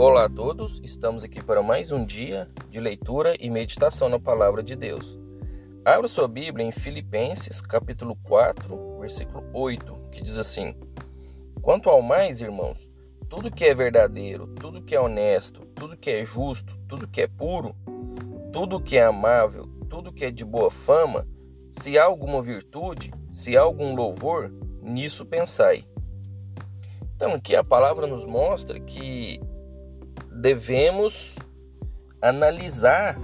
Olá a todos, estamos aqui para mais um dia de leitura e meditação na palavra de Deus. Abra sua Bíblia em Filipenses, capítulo 4, versículo 8, que diz assim: Quanto ao mais, irmãos, tudo que é verdadeiro, tudo que é honesto, tudo que é justo, tudo que é puro, tudo que é amável, tudo que é de boa fama, se há alguma virtude, se há algum louvor, nisso pensai. Então, aqui a palavra nos mostra que devemos analisar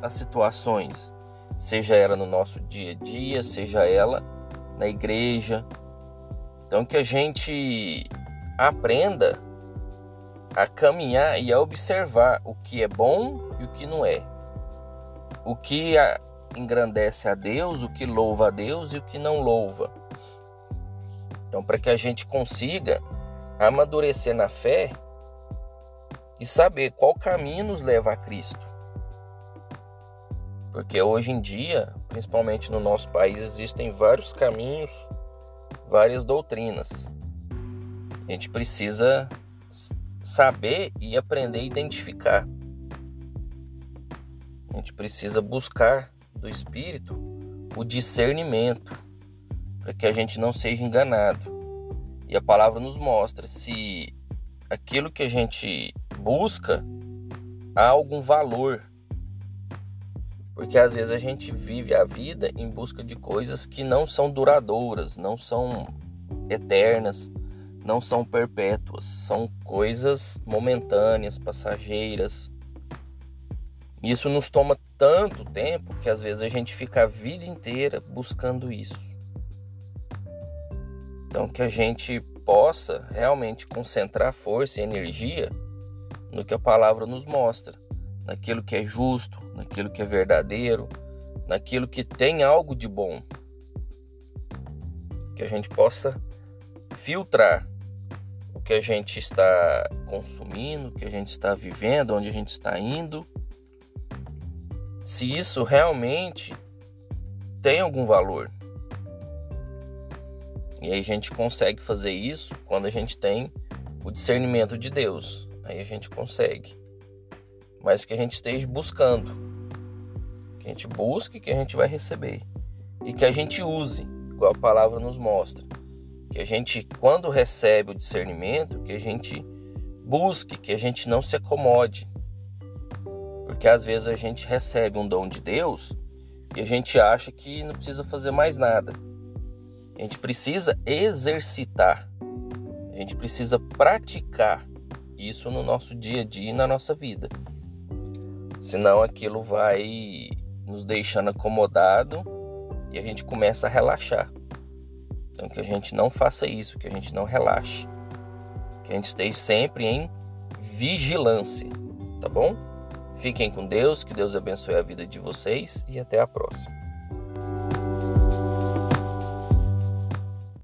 as situações, seja ela no nosso dia a dia, seja ela na igreja. Então que a gente aprenda a caminhar e a observar o que é bom e o que não é. O que engrandece a Deus, o que louva a Deus e o que não louva. Então, para que a gente consiga amadurecer na fé, e saber qual caminho nos leva a Cristo. Porque hoje em dia, principalmente no nosso país, existem vários caminhos, várias doutrinas. A gente precisa saber e aprender a identificar. A gente precisa buscar do Espírito o discernimento para que a gente não seja enganado. E a palavra nos mostra se aquilo que a gente busca há algum valor. Porque às vezes a gente vive a vida em busca de coisas que não são duradouras, não são eternas, não são perpétuas, são coisas momentâneas, passageiras. Isso nos toma tanto tempo que às vezes a gente fica a vida inteira buscando isso. Então que a gente possa realmente concentrar força e energia no que a palavra nos mostra, naquilo que é justo, naquilo que é verdadeiro, naquilo que tem algo de bom. Que a gente possa filtrar o que a gente está consumindo, o que a gente está vivendo, onde a gente está indo. Se isso realmente tem algum valor. E aí a gente consegue fazer isso quando a gente tem o discernimento de Deus. Aí a gente consegue. Mas que a gente esteja buscando. Que a gente busque, que a gente vai receber. E que a gente use, igual a palavra nos mostra. Que a gente, quando recebe o discernimento, que a gente busque, que a gente não se acomode. Porque às vezes a gente recebe um dom de Deus e a gente acha que não precisa fazer mais nada. A gente precisa exercitar. A gente precisa praticar isso no nosso dia a dia e na nossa vida. Senão aquilo vai nos deixando acomodado e a gente começa a relaxar. Então que a gente não faça isso, que a gente não relaxe. Que a gente esteja sempre em vigilância, tá bom? Fiquem com Deus, que Deus abençoe a vida de vocês e até a próxima.